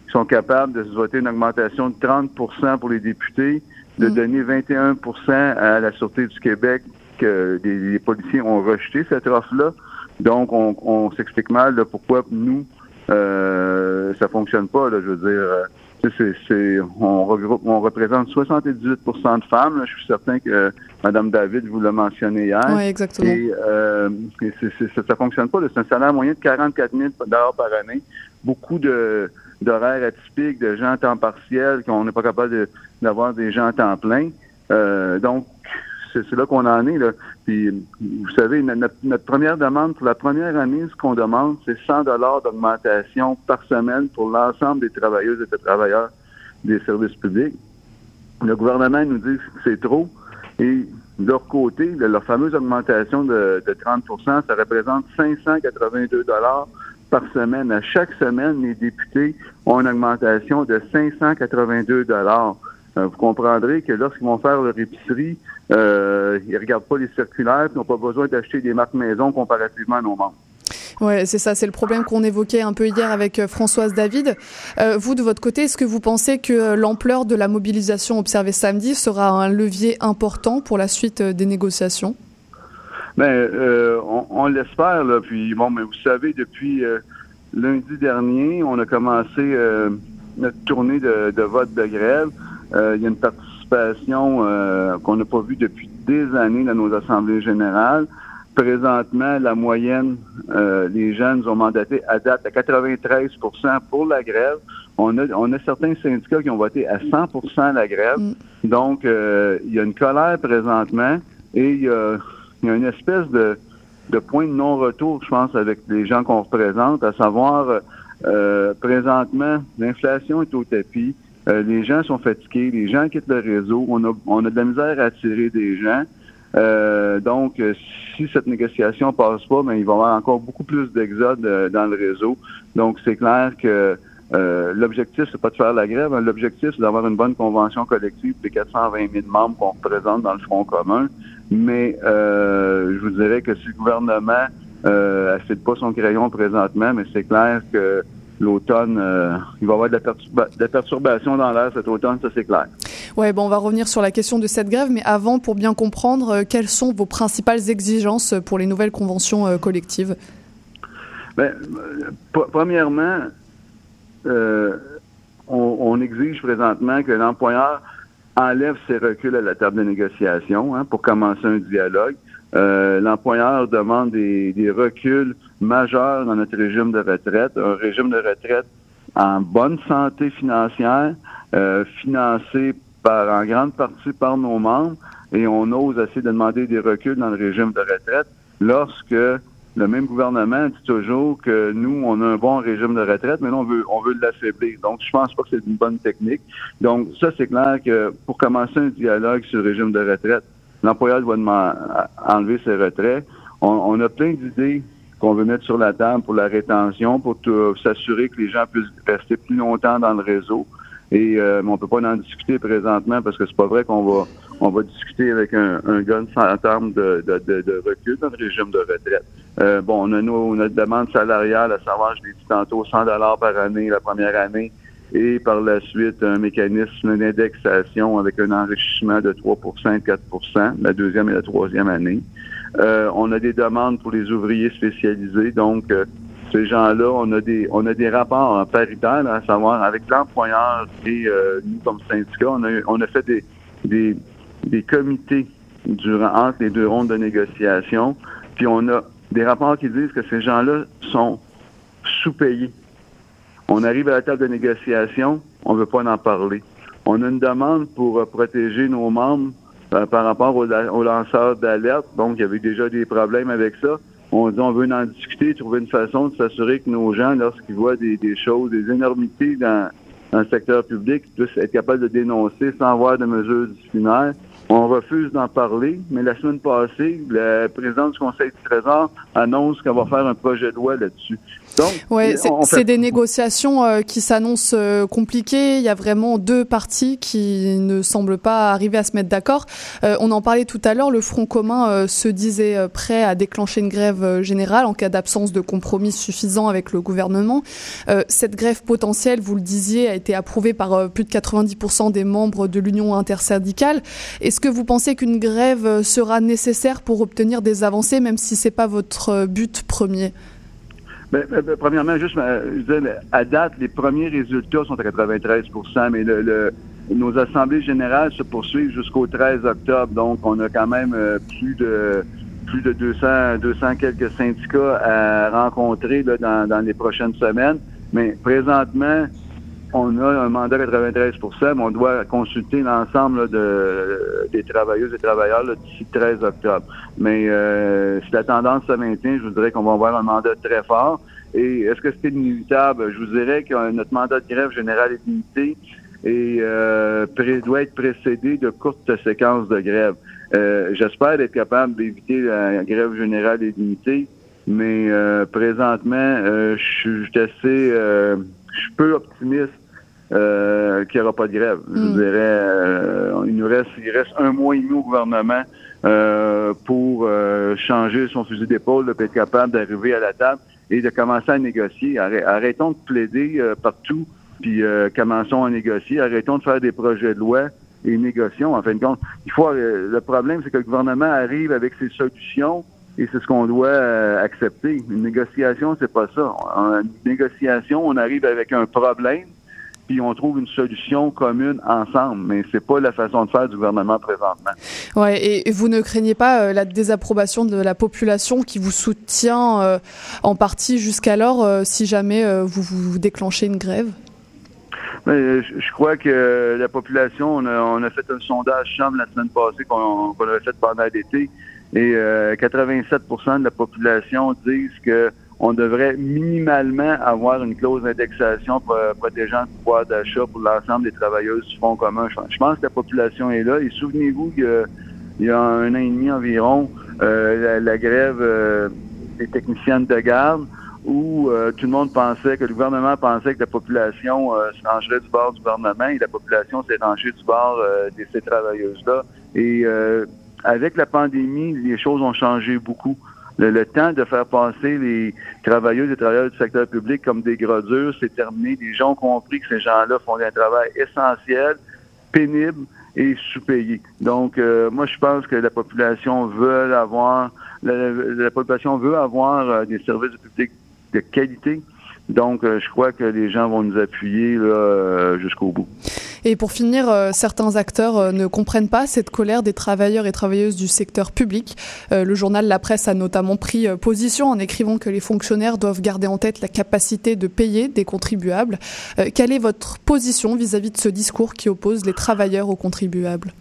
ils sont capables de se voter une augmentation de 30% pour les députés, de mm. donner 21% à la Sûreté du Québec, que les, policiers ont rejeté cette offre-là. Donc, on, s'explique mal de pourquoi nous, euh, ça fonctionne pas. Là, je veux dire, c'est, on, regroupe, on représente 78% de femmes. Je suis certain que Mme David vous l'a mentionné hier. Oui, exactement. Et, euh, ça ne fonctionne pas. C'est un salaire moyen de 44 000 par année. Beaucoup de d'horaires atypiques, de gens à temps partiel, qu'on n'est pas capable d'avoir des gens à temps plein. Euh, donc, c'est là qu'on en est. Puis, vous savez, notre, première demande pour la première année, ce qu'on demande, c'est 100 dollars d'augmentation par semaine pour l'ensemble des travailleuses et des travailleurs des services publics. Le gouvernement nous dit que c'est trop. Et de leur côté, leur fameuse augmentation de, 30% ça représente 582 dollars par semaine. À chaque semaine, les députés ont une augmentation de 582 dollars. Euh, vous comprendrez que lorsqu'ils vont faire leur épicerie, euh, ils regardent pas les circulaires, ils n'ont pas besoin d'acheter des marques maison comparativement à nos membres. Ouais, c'est ça, c'est le problème qu'on évoquait un peu hier avec euh, Françoise David. Euh, vous, de votre côté, est-ce que vous pensez que l'ampleur de la mobilisation observée samedi sera un levier important pour la suite des négociations? Ben, on, l'espère, là. Puis bon, mais vous savez, depuis lundi dernier, on a commencé notre tournée de, de vote de grève. Il y a une partie euh, qu'on n'a pas vu depuis des années dans nos assemblées générales. Présentement, la moyenne, euh, les jeunes ont mandaté à date à 93% pour la grève. On a, on a certains syndicats qui ont voté à 100% la grève. Mm. Donc, euh, il y a une colère présentement et il y a, une espèce de, de point de non-retour, je pense, avec les gens qu'on représente, à savoir, présentement, l'inflation est au tapis. Euh, les gens sont fatigués, les gens quittent le réseau, on a, on a de la misère à attirer des gens. Euh, donc, euh, si cette négociation passe pas, ben, il va y avoir encore beaucoup plus d'exode dans le réseau. Donc, c'est clair que l'objectif, c'est pas de faire la grève. Hein. L'objectif, c'est d'avoir une bonne convention collective des 420 000 membres qu'on représente dans le Front commun. Mais je vous dirais que si le gouvernement euh, pas son crayon présentement, mais c'est clair que l'automne, euh, il va y avoir de la, perturbation dans l'air cet automne, ça c'est clair. Ouais, bon, on va revenir sur la question de cette grève, mais avant, pour bien comprendre, euh, quelles sont vos principales exigences pour les nouvelles conventions euh, collectives? Ben, Premièrement, on, on, exige présentement que l'employeur enlève ses reculs à la table de négociation hein, pour commencer un dialogue. L'employeur demande des, des, reculs majeurs dans notre régime de retraite, un régime de retraite en bonne santé financière, euh, financé par en grande partie par nos membres, et on ose essayer de demander des reculs dans le régime de retraite lorsque le même gouvernement dit toujours que nous, on a un bon régime de retraite, mais là, on veut, on veut l'affaiblir. Donc, je pense pas que c'est une bonne technique. Donc, ça, c'est clair que pour commencer un dialogue sur le régime de retraite, l'employeur doit enlever ses retraits. On, on a plein d'idées qu'on veut mettre sur la table pour la rétention, pour s'assurer que les gens puissent rester plus longtemps dans le réseau. Et euh, on peut pas en discuter présentement parce que c'est pas vrai qu'on va on va discuter avec un, un gun en termes de, de, de, de, recul dans le régime de retraite. Euh, bon, on a nos, notre demande salariale, à savoir, je l'ai dit tantôt, 100 dollars par année la première année et par la suite un mécanisme d'indexation avec un enrichissement de 3 et 4% la deuxième et la troisième année. Euh, on a des demandes pour les ouvriers spécialisés, donc euh, ces gens-là, on a des on a des rapports paritaires, à savoir avec l'employeur et euh, nous comme syndicat, on a on a fait des des, des comités durant entre les deux rondes de négociation, puis on a des rapports qui disent que ces gens-là sont sous-payés. On arrive à la table de négociation, on ne veut pas en parler. On a une demande pour protéger nos membres euh, par rapport aux, lanceurs d'alerte. Donc, il y avait déjà des problèmes avec ça. On dit on veut en discuter, trouver une façon de s'assurer que nos gens, lorsqu'ils voient des, choses, des énormités dans, dans, le secteur public, puissent être capables de dénoncer sans avoir de mesures disciplinaires. On refuse d'en parler, mais la semaine passée, le président du Conseil du Trésor annonce qu'on va faire un projet de loi là-dessus. Donc, ouais, c'est des négociations euh, qui s'annoncent euh, compliquées. Il y a vraiment deux parties qui ne semblent pas arriver à se mettre d'accord. Euh, on en parlait tout à l'heure. Le Front commun se disait prêt à déclencher une grève générale en cas d'absence de compromis suffisant avec le gouvernement. cette grève potentielle, vous le disiez, a été approuvée par plus de 90% des membres de l'Union intersyndicale. Est-ce que vous pensez qu'une grève sera nécessaire pour obtenir des avancées, même si c'est pas votre but premier? Ben, ben, ben, premièrement, juste, à date, les premiers résultats sont à 93 mais le, nos assemblées générales se poursuivent jusqu'au 13 octobre. Donc, on a quand même euh, plus de plus de 200, 200 quelques syndicats à rencontrer dans, dans les prochaines semaines. Mais présentement, on a un mandat de 93 mais on doit consulter l'ensemble de, des travailleuses et travailleurs d'ici le 13 octobre. Mais euh, si la tendance se maintient, je vous dirais qu'on va avoir un mandat très fort. Et est-ce que c'est inévitable? Je vous dirais que notre mandat de grève générale est limité et euh, doit être précédé de courtes séquences de grève. Euh, J'espère être capable d'éviter la grève générale illimitée, mais euh, présentement, euh, je suis assez je suis peu optimiste euh, qu'il n'y aura pas de grève. Je hmm. dirais, euh, il nous reste, il reste un mois et demi au gouvernement euh, pour changer son fusil d'épaule, pour être capable d'arriver à la table et de commencer à négocier. Arrêtons de plaider partout, puis commençons à négocier. Arrêtons de faire des projets de loi et négocions. En fin de compte, il faut. le problème, c'est que le gouvernement arrive avec ses solutions et c'est ce qu'on doit euh, accepter. Une négociation, c'est pas ça. Une négociation, on arrive avec un problème, puis on trouve une solution commune ensemble. Mais c'est pas la façon de faire du gouvernement présentement. Ouais, et vous ne craignez pas euh, la désapprobation de la population qui vous soutient euh, en partie jusqu'alors si jamais vous, vous déclenchez une grève? Mais je, crois que la population, on a, on a fait un sondage chambre la semaine passée qu'on avait fait pendant l'été et 87% euh, de la population disent que on devrait minimalement avoir une clause d'indexation protégeant le pouvoir d'achat pour l'ensemble des travailleuses du Fonds commun. Je pense que la population est là. Et souvenez-vous qu'il y a un an et demi environ, euh, la, grève euh, des techniciennes de garde, où tout le monde pensait que le gouvernement pensait que la population se rangerait du bord du gouvernement et la population s'est rangée du bord de ces travailleuses-là. Et avec la pandémie, les choses ont changé beaucoup. Le, temps de faire passer les travailleuses et travailleurs du secteur public comme des gradures, c'est terminé. Les gens ont compris que ces gens-là font un travail essentiel, pénible, et sous-payés. Donc, euh, moi, je pense que la population veut avoir, la, la population veut avoir euh, des services publics de qualité. Donc, euh, je crois que les gens vont nous appuyer euh, jusqu'au bout. Et pour finir, euh, certains acteurs ne comprennent pas cette colère des travailleurs et travailleuses du secteur public. Le journal La Presse a notamment pris position en écrivant que les fonctionnaires doivent garder en tête la capacité de payer des contribuables. Quelle est votre position vis-à-vis de ce discours qui oppose les travailleurs aux contribuables?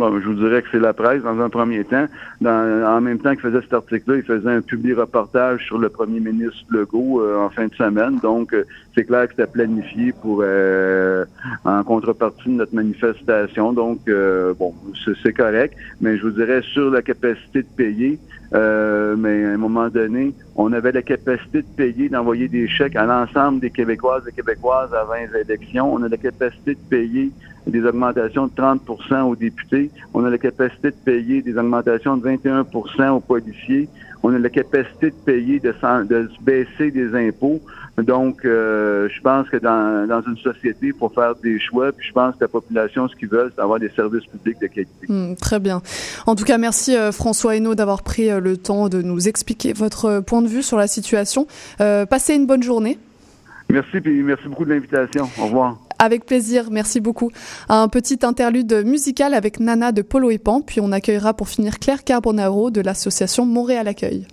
Bon, je vous dirais que c'est la presse dans un premier temps. Dans, en même temps qu'il faisait cet article-là, il faisait un public reportage sur le premier ministre Legault euh, en fin de semaine. Donc, euh, c'est clair que c'était planifié pour euh, en contrepartie de notre manifestation. Donc, euh, bon, c'est, c'est correct. Mais je vous dirais sur la capacité de payer, euh, mais à un moment donné, on avait la capacité de payer, d'envoyer des chèques à l'ensemble des Québécoises et Québécoises avant les élections. On a la capacité de payer des augmentations de 30% aux députés. On a la capacité de payer des augmentations de 21% aux policiers. On a la capacité de payer, de, de se baisser des impôts. Donc, euh, je pense que dans, dans une société, il faut faire des choix. Puis je pense que la population, ce qu'ils veulent, c'est avoir des services publics de qualité. Hmm, Très bien. En tout cas, merci euh, François Hainaut d'avoir pris euh, le temps de nous expliquer votre point de vue sur la situation. Euh, passez une bonne journée. Merci, puis merci beaucoup de l'invitation. Au revoir. Avec plaisir, merci beaucoup. Un petit interlude musical avec Nana de Polo et Pan, puis on accueillera pour finir Claire Carbonaro de l'association Montréal Accueil.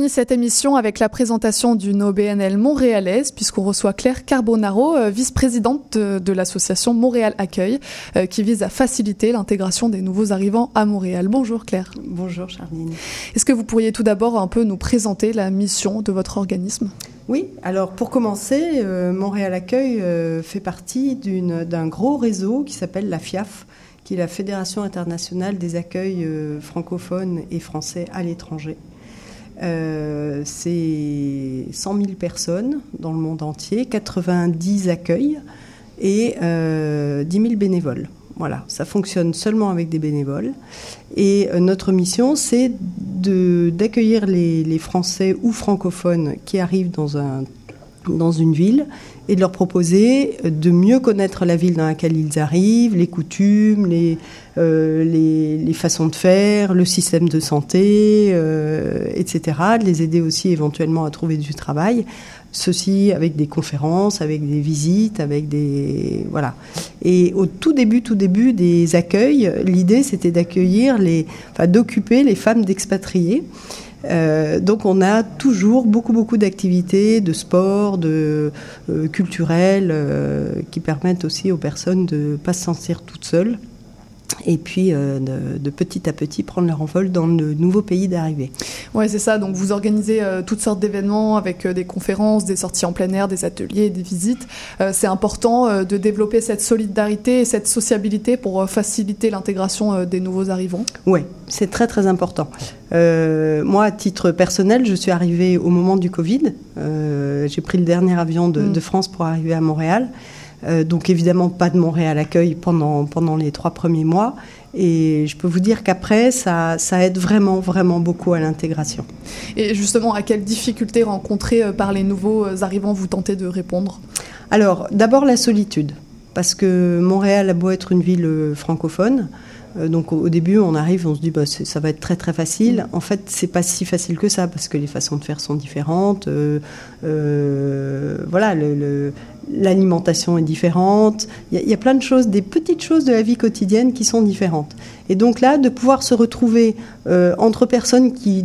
Finit cette émission avec la présentation d'une OBNL montréalaise, puisqu'on reçoit Claire Carbonaro, euh, vice-présidente de, l'association Montréal Accueil, euh, qui vise à faciliter l'intégration des nouveaux arrivants à Montréal. Bonjour Claire. Bonjour Charline. Est-ce que vous pourriez tout d'abord un peu nous présenter la mission de votre organisme? Oui, alors pour commencer, euh, Montréal Accueil fait partie d'un gros réseau qui s'appelle la FIAF, qui est la Fédération internationale des accueils francophones et français à l'étranger. Euh, c'est 100 000 personnes dans le monde entier, 90 accueils et euh, 10 000 bénévoles. Voilà, ça fonctionne seulement avec des bénévoles. Et euh, notre mission, c'est d'accueillir les, Français ou francophones qui arrivent dans une ville et de leur proposer de mieux connaître la ville dans laquelle ils arrivent, les coutumes, les, euh, les, façons de faire, le système de santé, euh, etc. De les aider aussi éventuellement à trouver du travail. Ceci avec des conférences, avec des visites, avec des voilà. Et au tout début, tout début des accueils, l'idée c'était d'accueillir les, enfin d'occuper les femmes d'expatriés. Euh, donc on a toujours beaucoup beaucoup d'activités, de sport, de euh, culturelles, euh, qui permettent aussi aux personnes de ne pas se sentir toutes seules et puis euh, de, petit à petit prendre leur envol dans le nouveau pays d'arrivée. Oui, c'est ça. Donc vous organisez euh, toutes sortes d'événements avec euh, des conférences, des sorties en plein air, des ateliers, des visites. c'est important de développer cette solidarité et cette sociabilité pour faciliter l'intégration des nouveaux arrivants. Oui, c'est très très important. moi, à titre personnel, je suis arrivée au moment du Covid. J'ai pris le dernier avion de, mm. de France pour arriver à Montréal. Euh, donc évidemment pas de Montréal Accueil pendant, pendant les trois premiers mois. Et je peux vous dire qu'après, ça, ça aide vraiment, vraiment beaucoup à l'intégration. Et justement, à quelles difficultés rencontrées euh, par les nouveaux euh, arrivants vous tentez de répondre? Alors, d'abord la solitude. Parce que Montréal a beau être une ville francophone, euh, donc au, début, on arrive, on se dit bah, ça va être très très facile. En fait, c'est pas si facile que ça parce que les façons de faire sont différentes. Euh, voilà, l'alimentation est différente. Il y, a plein de choses, des petites choses de la vie quotidienne qui sont différentes. Et donc là, de pouvoir se retrouver entre personnes qui,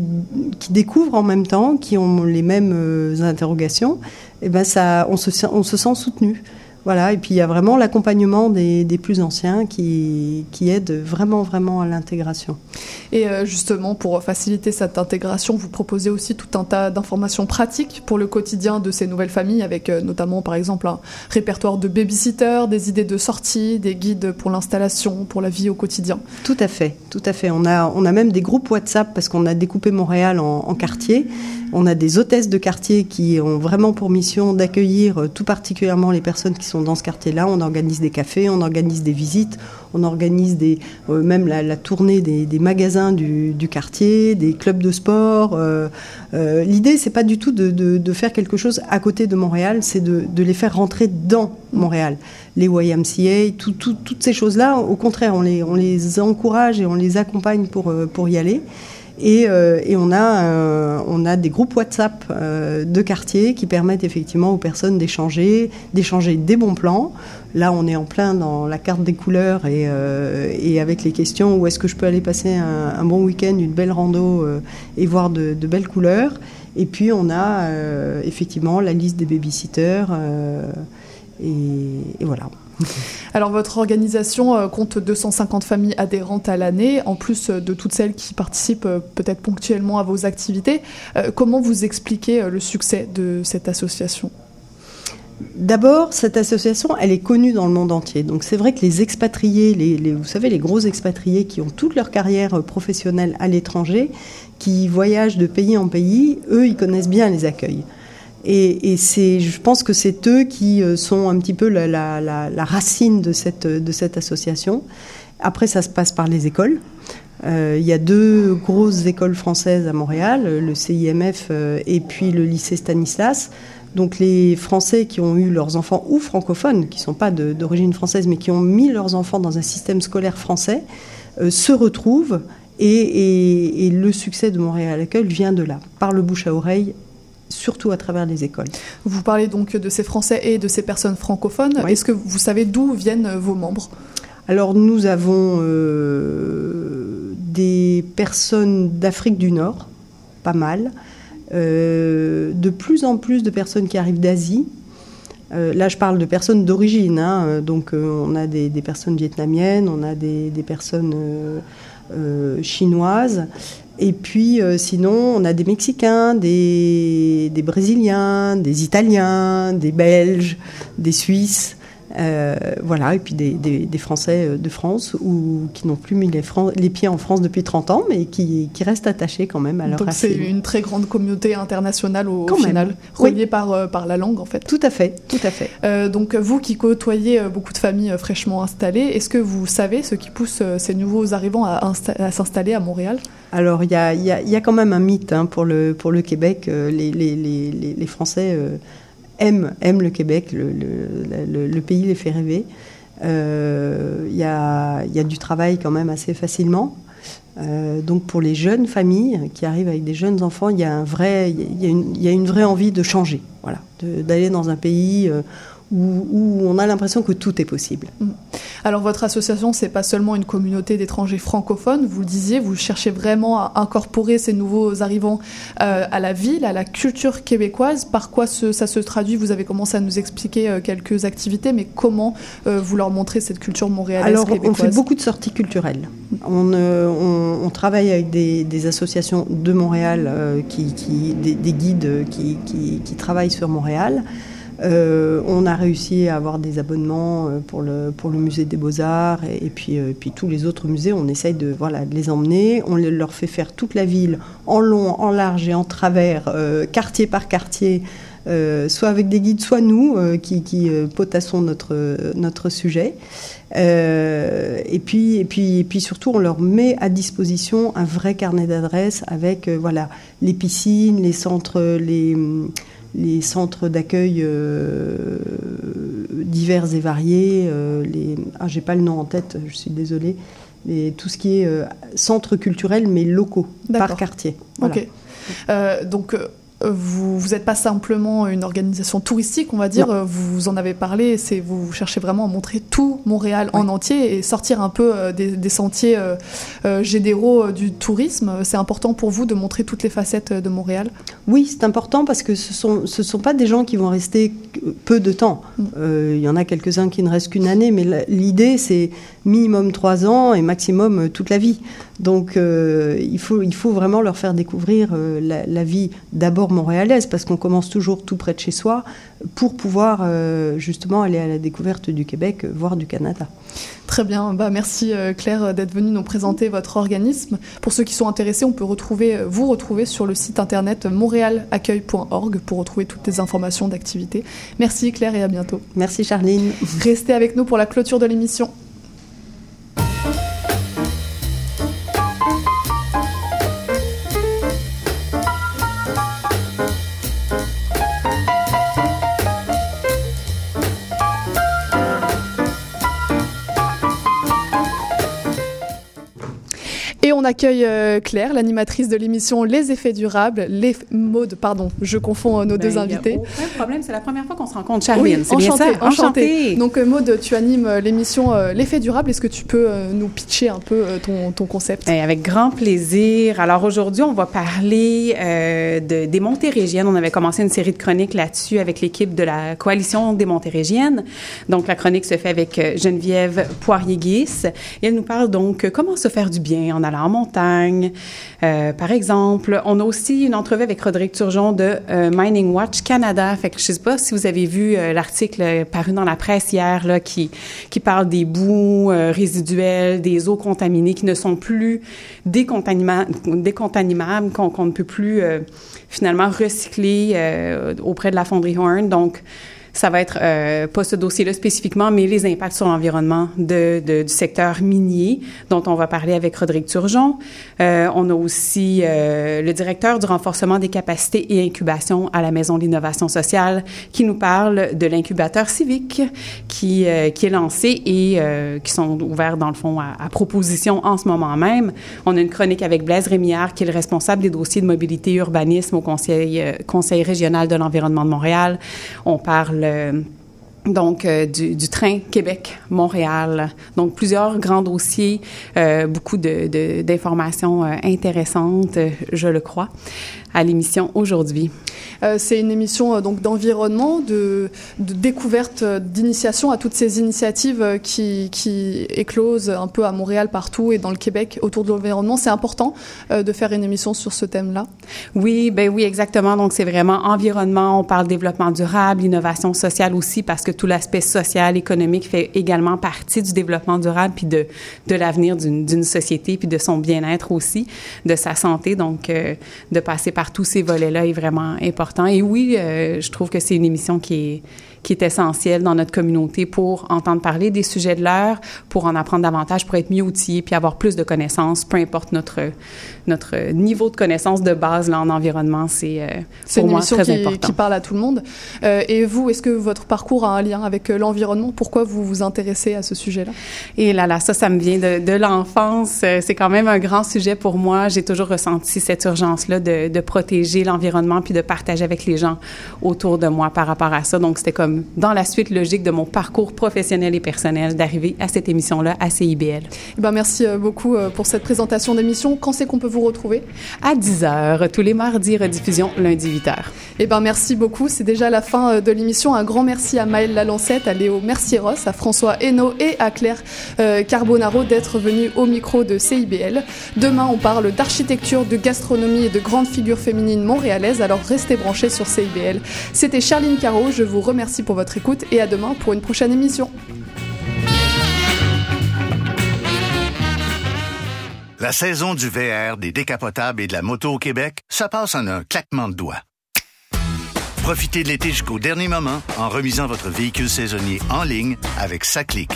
qui, découvrent en même temps, qui ont les mêmes interrogations, et eh ben ça, on se, on se sent soutenu. Voilà, et puis il y a vraiment l'accompagnement des, plus anciens qui, qui aide vraiment, vraiment à l'intégration. Et euh, justement, pour faciliter cette intégration, vous proposez aussi tout un tas d'informations pratiques pour le quotidien de ces nouvelles familles, avec euh, notamment, par exemple, un répertoire de babysitters, des idées de sortie, des guides pour l'installation, pour la vie au quotidien. Tout à fait, tout à fait. On a, on a même des groupes WhatsApp parce qu'on a découpé Montréal en, en quartiers. On a des hôtesses de quartier qui ont vraiment pour mission d'accueillir euh, tout particulièrement les personnes qui sont dans ce quartier-là. On organise des cafés, on organise des visites, on organise euh, même la, tournée des, magasins du, quartier, des clubs de sport. Euh, euh, L'idée, c'est pas du tout de, faire quelque chose à côté de Montréal, c'est de, les faire rentrer dans Montréal. Les YMCA, toutes ces choses-là, au contraire, on les, encourage et on les accompagne pour, pour y aller. Et, et, on, a, on a des groupes WhatsApp de quartier qui permettent effectivement aux personnes d'échanger, d'échanger des bons plans, Là, on est en plein dans la carte des couleurs et, euh, avec les questions où est-ce que je peux aller passer un, bon week-end, une belle rando euh, et voir de, belles couleurs. Et puis, on a euh, effectivement la liste des babysitters. Et, voilà. Alors votre organisation compte 250 familles adhérentes à l'année, en plus de toutes celles qui participent peut-être ponctuellement à vos activités. Comment vous expliquez le succès de cette association? D'abord, cette association, elle est connue dans le monde entier. Donc c'est vrai que les expatriés, les, vous savez, les gros expatriés qui ont toute leur carrière professionnelle à l'étranger, qui voyagent de pays en pays, eux, ils connaissent bien les accueils. Et, c'est, je pense que c'est eux qui euh, sont un petit peu la, racine de cette, association. Après, ça se passe par les écoles. Euh, il y a deux grosses écoles françaises à Montréal, le CIMF euh, et puis le lycée Stanislas. Donc les Français qui ont eu leurs enfants, ou francophones, qui ne sont pas d'origine française, mais qui ont mis leurs enfants dans un système scolaire français, se retrouvent et, le succès de Montréal Accueil vient de là, par le bouche à oreille surtout à travers les écoles. Vous parlez donc de ces Français et de ces personnes francophones. Est-ce que vous savez d'où viennent vos membres? Alors nous avons euh, des personnes d'Afrique du Nord, pas mal, de plus en plus de personnes qui arrivent d'Asie. là, je parle de personnes d'origine. Hein. donc, on a des, personnes vietnamiennes, on a des, des personnes chinoises. Et puis sinon, on a des Mexicains, des, des, Brésiliens, des Italiens, des Belges, des Suisses. Euh, voilà, et puis des, des, Français euh, de France ou qui n'ont plus mis les, les, pieds en France depuis 30 ans, mais qui, qui restent attachés quand même à leur Donc c'est une très grande communauté internationale au, final, reliée par, euh, par la langue en fait. Tout à fait, tout à fait. donc vous qui côtoyez beaucoup de familles fraîchement installées, est-ce que vous savez ce qui pousse ces nouveaux arrivants à, à s'installer à Montréal? Alors, il y a, y, y a, quand même un mythe hein, pour, le, pour le Québec. les, les, les, les Français aime, aime le Québec, le, pays les fait rêver. Il euh, y, a, y, a, du travail quand même assez facilement. Euh, donc pour les jeunes familles qui arrivent avec des jeunes enfants, il y a il une, vraie envie de changer, d'aller dans un pays euh, où, on a l'impression que tout est possible. Mm. Alors votre association, c'est pas seulement une communauté d'étrangers francophones, vous le disiez, vous cherchez vraiment à incorporer ces nouveaux arrivants euh, à la ville, à la culture québécoise. Par quoi ça se traduit? Vous avez commencé à nous expliquer euh, quelques activités, mais comment euh, vous leur montrez cette culture montréalaise Alors on fait beaucoup de sorties culturelles. On, travaille avec des, associations de Montréal, qui, des, guides qui, qui travaillent sur Montréal. Euh, on a réussi à avoir des abonnements euh, pour le, pour le musée des beaux-arts et, puis, euh, puis tous les autres musées. On essaye de, voilà, de les emmener. On leur fait faire toute la ville en long, en large et en travers, quartier par quartier. soit avec des guides, soit nous qui, potassons notre, notre sujet. et, puis, et, puis, et puis surtout, on leur met à disposition un vrai carnet d'adresses avec voilà, les piscines, les centres, les les centres d'accueil euh, divers et variés, euh, les, ah, j'ai pas le nom en tête, je suis désolée, les, tout ce qui est euh, centres culturels mais locaux, par quartier. Ok. donc vous n'êtes pas simplement une organisation touristique, on va dire, vous en avez parlé, c'est vous cherchez vraiment à montrer tout Montréal en entier et sortir un peu euh, des, sentiers euh, euh, généraux du tourisme. C'est important pour vous de montrer toutes les facettes de Montréal? Oui, c'est important parce que ce ne sont, ce sont pas des gens qui vont rester peu de temps. Mm. Il y en a quelques-uns qui ne restent qu'une année, mais l'idée c'est minimum trois ans et maximum toute la vie. Donc euh, il, faut, il faut vraiment leur faire découvrir euh, la, vie d'abord montréalaise, parce qu'on commence toujours tout près de chez soi, pour pouvoir euh, justement aller à la découverte du Québec, voire du Canada. Très bien, bah, merci Claire d'être venue nous présenter votre organisme. Pour ceux qui sont intéressés, on peut retrouver, vous retrouver sur le site internet montréalaccueil.org pour retrouver toutes les informations d'activité. Merci Claire et à bientôt. Merci Charline. Restez avec nous pour la clôture de l'émission. Accueille euh, Claire, l'animatrice de l'émission Les effets durables, les pardon, je confonds euh, nos deux ben, invités. Aucun problème, c'est la première fois qu'on se rencontre, Charline. Oui, enchantée, Donc euh, Maude, tu animes l'émission L'effet durable. Est-ce que tu peux nous pitcher un peu ton, ton concept? Ben, Avec grand plaisir. Alors aujourd'hui, on va parler de, des Montérégiennes. On avait commencé une série de chroniques là-dessus avec l'équipe de la coalition des Montérégiennes. Donc la chronique se fait avec Geneviève Poirier-Guis. Et elle nous parle donc comment se faire du bien en allant Euh, par exemple, on a aussi une entrevue avec Roderick Turgeon de euh, Mining Watch Canada. Fait que sais pas si vous avez vu euh, l'article paru dans la presse hier qui parle des boues résiduelles, des eaux contaminées qui ne sont plus décontaminables, qu'on ne peut plus finalement recycler auprès de la fonderie Horn. Donc, ça va être euh, pas ce dossier-là spécifiquement, mais les impacts sur l'environnement de, de, du secteur minier, dont on va parler avec Rodrigue Turgeon. Euh, on a aussi euh, le directeur du renforcement des capacités et incubation à la Maison de l'innovation sociale, qui nous parle de l'incubateur civique qui, euh, qui est lancé et euh, qui sont ouverts dans le fond à, à, proposition en ce moment même. On a une chronique avec Blaise Rémillard, qui est le responsable des dossiers de mobilité et urbanisme au Conseil, Conseil régional de l'environnement de Montréal. On parle euh, donc euh, du, train Québec-Montréal. Donc, plusieurs grands dossiers, euh, beaucoup d'informations de, intéressantes, je le crois à l'émission aujourd'hui. Euh, c'est une émission euh, donc d'environnement, de, de, découverte, euh, d'initiation à toutes ces initiatives qui, qui, éclosent un peu à Montréal partout et dans le Québec autour de l'environnement. C'est important de faire une émission sur ce thème-là. Oui, ben oui, exactement. Donc c'est vraiment environnement. On parle développement durable, innovation sociale aussi, parce que tout l'aspect social, économique fait également partie du développement durable puis de de l'avenir d'une société puis de son bien-être aussi, de sa santé. Donc de passer par tous ces volets-là est vraiment important. Et oui, euh, je trouve que c'est une émission qui est qui est essentiel dans notre communauté pour entendre parler des sujets de l'heure, pour en apprendre davantage, pour être mieux outillé, puis avoir plus de connaissances, peu importe notre notre niveau de connaissance de base là en environnement, c'est euh, pour moi très qui, important. qui parle à tout le monde. Euh, et vous, est-ce que votre parcours a un lien avec l'environnement? Pourquoi vous vous intéressez à ce sujet-là? Et là là, ça, ça me vient de, de l'enfance. C'est quand même un grand sujet pour moi. J'ai toujours ressenti cette urgence-là de, de protéger l'environnement puis de partager avec les gens autour de moi par rapport à ça. Donc c'était comme dans la suite logique de mon parcours professionnel et personnel d'arriver à cette émission-là à CIBL. Eh ben, merci euh, beaucoup euh, pour cette présentation d'émission. Quand c'est qu'on peut vous retrouver? À 10h, tous les mardis, rediffusion lundi 8h. Eh ben, merci beaucoup. C'est déjà la fin euh, de l'émission. Un grand merci à Maëlle Lalancette, à Léo Mercieros, à François Hainaut et à Claire Carbonaro d'être venus au micro de CIBL. Demain, on parle d'architecture, de gastronomie et de grandes figures féminines montréalaises. Alors restez branchés sur CIBL. C'était Charline Caro. Je vous remercie pour votre écoute et à demain pour une prochaine émission. La saison du VR, des décapotables et de la moto au Québec, ça passe en un claquement de doigts. Profitez de l'été jusqu'au dernier moment en remisant votre véhicule saisonnier en ligne avec Saclic.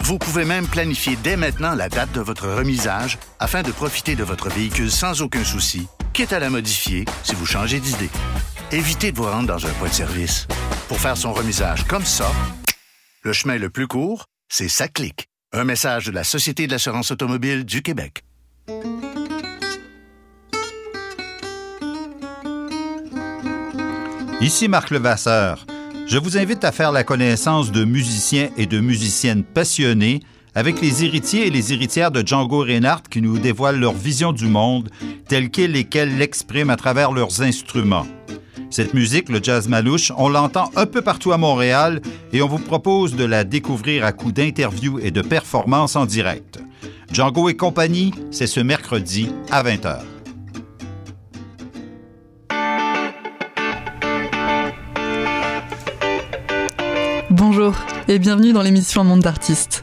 Vous pouvez même planifier dès maintenant la date de votre remisage afin de profiter de votre véhicule sans aucun souci, quitte à la modifier si vous changez d'idée. Évitez de vous rendre dans un point de service. Pour faire son remisage comme ça, le chemin le plus court, c'est ça clique. Un message de la Société de l'assurance automobile du Québec. Ici Marc Levasseur. Je vous invite à faire la connaissance de musiciens et de musiciennes passionnés avec les héritiers et les héritières de Django Reinhardt qui nous dévoilent leur vision du monde telle qu'elle et qu'elle l'expriment à travers leurs instruments. Cette musique, le jazz malouche, on l'entend un peu partout à Montréal et on vous propose de la découvrir à coups d'interviews et de performances en direct. Django et compagnie, c'est ce mercredi à 20h. Bonjour et bienvenue dans l'émission Un monde d'artistes.